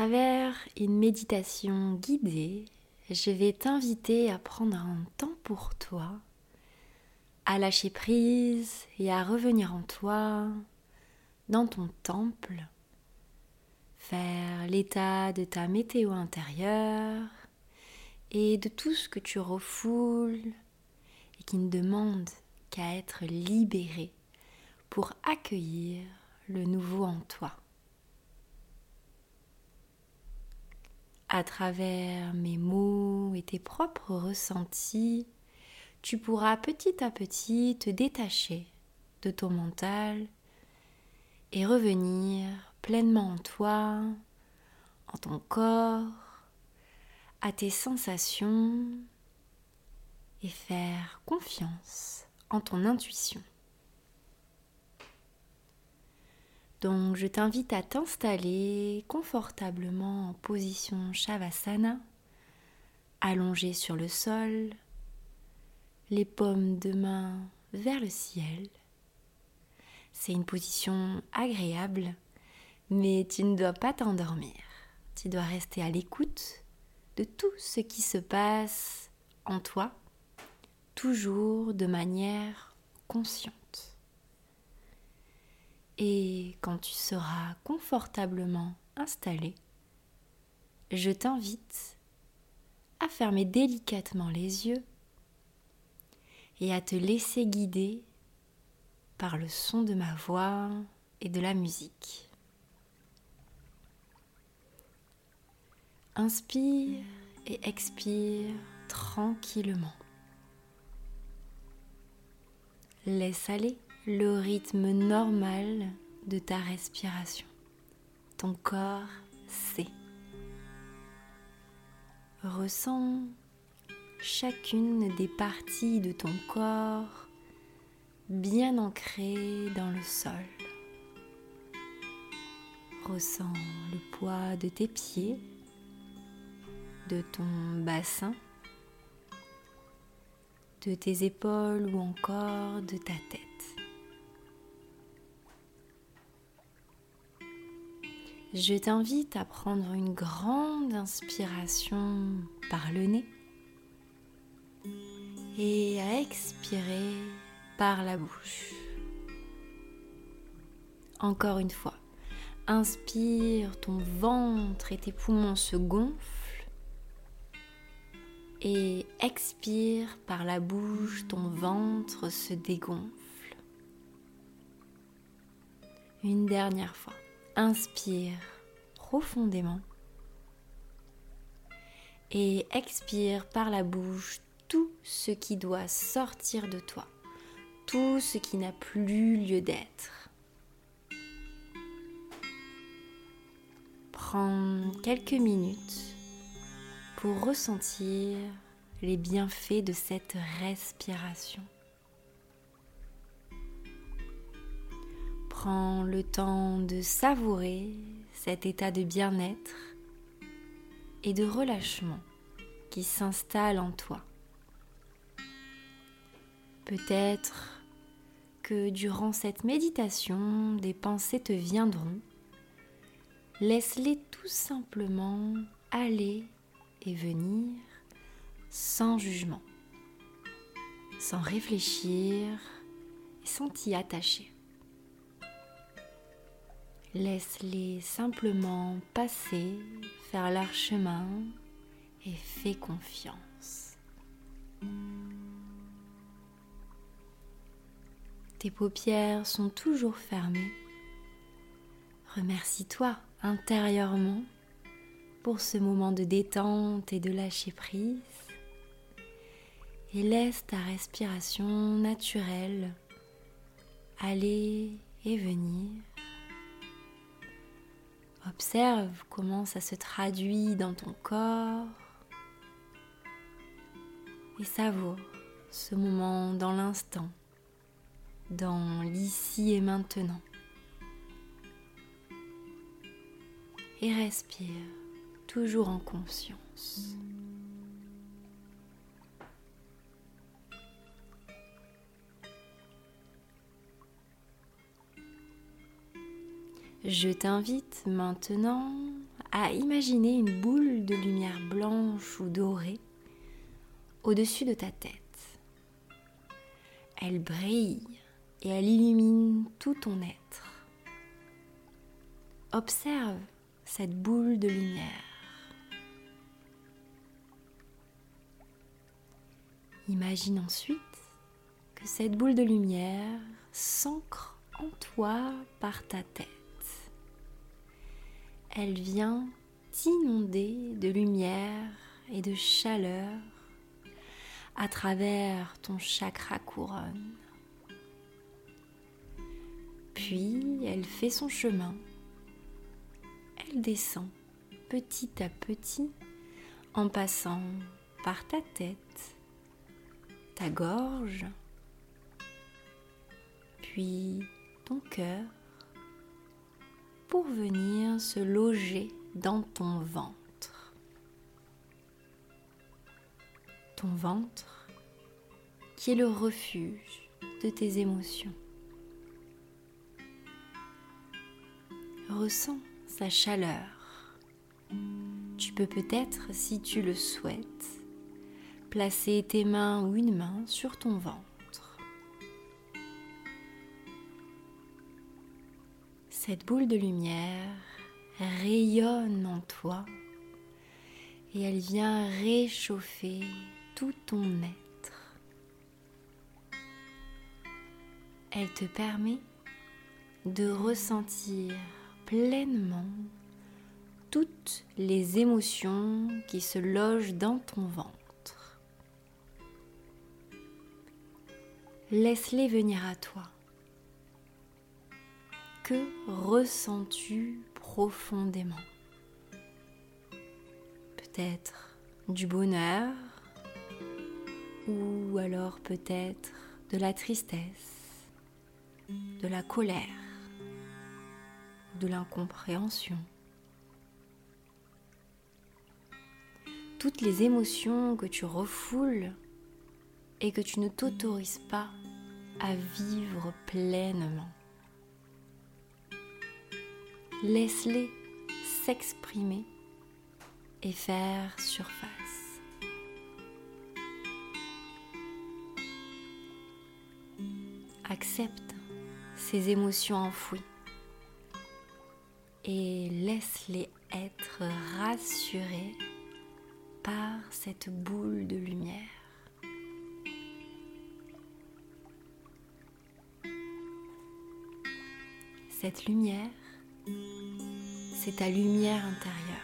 Travers une méditation guidée, je vais t'inviter à prendre un temps pour toi, à lâcher prise et à revenir en toi, dans ton temple, faire l'état de ta météo intérieure et de tout ce que tu refoules et qui ne demande qu'à être libéré pour accueillir le nouveau en toi. À travers mes mots et tes propres ressentis, tu pourras petit à petit te détacher de ton mental et revenir pleinement en toi, en ton corps, à tes sensations et faire confiance en ton intuition. Donc je t'invite à t'installer confortablement en position Shavasana, allongé sur le sol, les paumes de main vers le ciel. C'est une position agréable, mais tu ne dois pas t'endormir. Tu dois rester à l'écoute de tout ce qui se passe en toi, toujours de manière consciente. Et quand tu seras confortablement installé, je t'invite à fermer délicatement les yeux et à te laisser guider par le son de ma voix et de la musique. Inspire et expire tranquillement. Laisse aller le rythme normal de ta respiration. Ton corps sait. Ressens chacune des parties de ton corps bien ancrées dans le sol. Ressens le poids de tes pieds, de ton bassin, de tes épaules ou encore de ta tête. Je t'invite à prendre une grande inspiration par le nez et à expirer par la bouche. Encore une fois, inspire, ton ventre et tes poumons se gonflent et expire par la bouche, ton ventre se dégonfle. Une dernière fois. Inspire profondément et expire par la bouche tout ce qui doit sortir de toi, tout ce qui n'a plus lieu d'être. Prends quelques minutes pour ressentir les bienfaits de cette respiration. Prends le temps de savourer cet état de bien-être et de relâchement qui s'installe en toi. Peut-être que durant cette méditation, des pensées te viendront. Laisse-les tout simplement aller et venir sans jugement, sans réfléchir et sans t'y attacher. Laisse-les simplement passer, faire leur chemin et fais confiance. Tes paupières sont toujours fermées. Remercie-toi intérieurement pour ce moment de détente et de lâcher prise et laisse ta respiration naturelle aller et venir Observe comment ça se traduit dans ton corps et savoure ce moment dans l'instant, dans l'ici et maintenant. Et respire toujours en conscience. Je t'invite maintenant à imaginer une boule de lumière blanche ou dorée au-dessus de ta tête. Elle brille et elle illumine tout ton être. Observe cette boule de lumière. Imagine ensuite que cette boule de lumière s'ancre en toi par ta tête elle vient t'inonder de lumière et de chaleur à travers ton chakra couronne. Puis elle fait son chemin. Elle descend petit à petit en passant par ta tête, ta gorge, puis ton cœur pour venir se loger dans ton ventre. Ton ventre qui est le refuge de tes émotions. Ressens sa chaleur. Tu peux peut-être, si tu le souhaites, placer tes mains ou une main sur ton ventre. Cette boule de lumière rayonne en toi et elle vient réchauffer tout ton être. Elle te permet de ressentir pleinement toutes les émotions qui se logent dans ton ventre. Laisse-les venir à toi que ressens-tu profondément? Peut-être du bonheur ou alors peut-être de la tristesse, de la colère, de l'incompréhension. Toutes les émotions que tu refoules et que tu ne t'autorises pas à vivre pleinement. Laisse-les s'exprimer et faire surface. Accepte ces émotions enfouies et laisse-les être rassurées par cette boule de lumière. Cette lumière c'est ta lumière intérieure.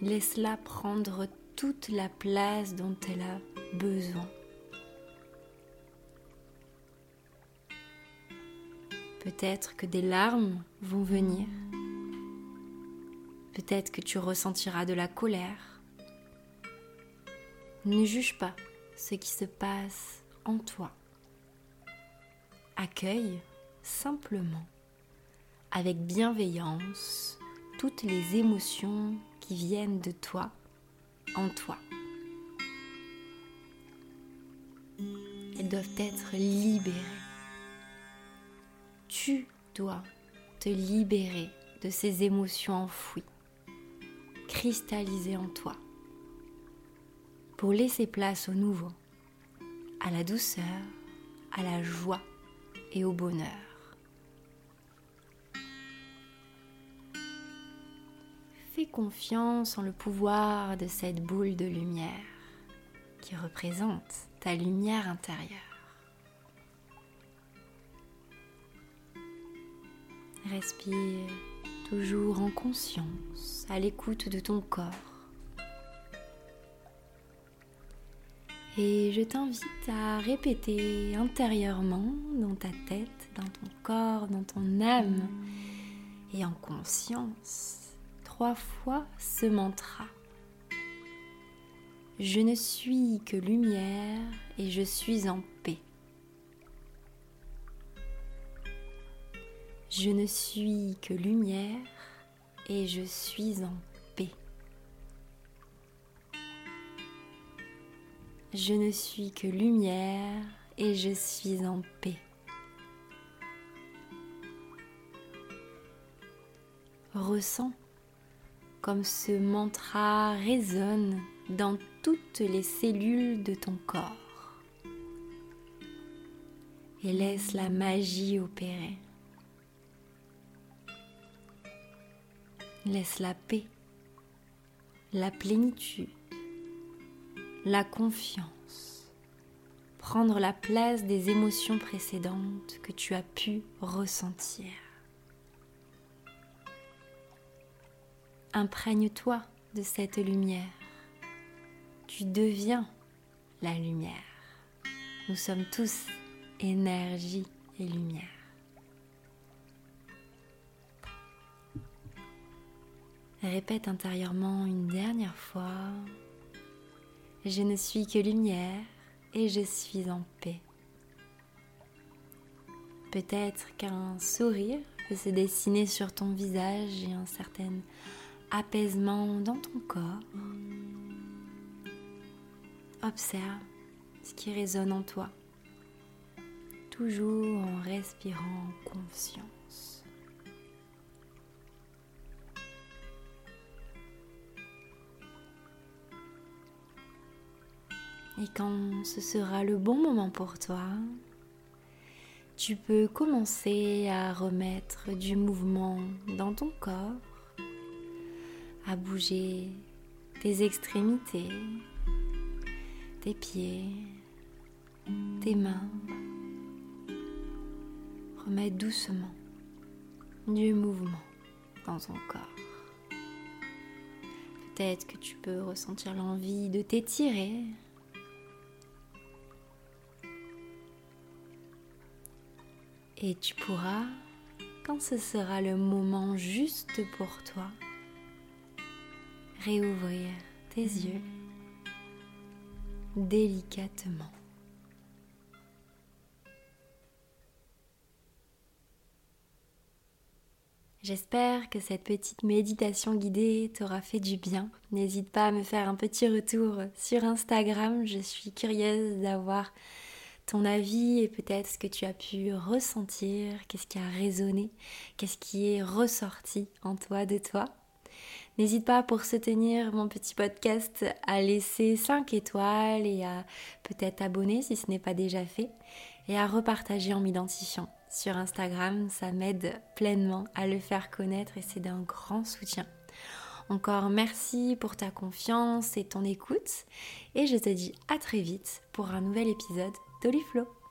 Laisse-la prendre toute la place dont elle a besoin. Peut-être que des larmes vont venir. Peut-être que tu ressentiras de la colère. Ne juge pas ce qui se passe en toi. Accueille simplement avec bienveillance toutes les émotions qui viennent de toi en toi. Elles doivent être libérées. Tu dois te libérer de ces émotions enfouies, cristallisées en toi, pour laisser place au nouveau, à la douceur, à la joie et au bonheur. Confiance en le pouvoir de cette boule de lumière qui représente ta lumière intérieure. Respire toujours en conscience, à l'écoute de ton corps. Et je t'invite à répéter intérieurement dans ta tête, dans ton corps, dans ton âme et en conscience trois fois ce mantra. Je ne suis que lumière et je suis en paix. Je ne suis que lumière et je suis en paix. Je ne suis que lumière et je suis en paix. Ressens comme ce mantra résonne dans toutes les cellules de ton corps et laisse la magie opérer. Laisse la paix, la plénitude, la confiance prendre la place des émotions précédentes que tu as pu ressentir. Imprègne-toi de cette lumière. Tu deviens la lumière. Nous sommes tous énergie et lumière. Répète intérieurement une dernière fois. Je ne suis que lumière et je suis en paix. Peut-être qu'un sourire peut se dessiner sur ton visage et un certain apaisement dans ton corps. Observe ce qui résonne en toi, toujours en respirant conscience. Et quand ce sera le bon moment pour toi, tu peux commencer à remettre du mouvement dans ton corps à bouger tes extrémités, tes pieds, tes mains. Remets doucement du mouvement dans ton corps. Peut-être que tu peux ressentir l'envie de t'étirer. Et tu pourras, quand ce sera le moment juste pour toi, réouvrir tes yeux délicatement. J'espère que cette petite méditation guidée t'aura fait du bien. N'hésite pas à me faire un petit retour sur Instagram. Je suis curieuse d'avoir ton avis et peut-être ce que tu as pu ressentir, qu'est-ce qui a résonné, qu'est-ce qui est ressorti en toi de toi. N'hésite pas pour soutenir mon petit podcast à laisser 5 étoiles et à peut-être abonner si ce n'est pas déjà fait et à repartager en m'identifiant sur Instagram. Ça m'aide pleinement à le faire connaître et c'est d'un grand soutien. Encore merci pour ta confiance et ton écoute et je te dis à très vite pour un nouvel épisode d'Oliflow.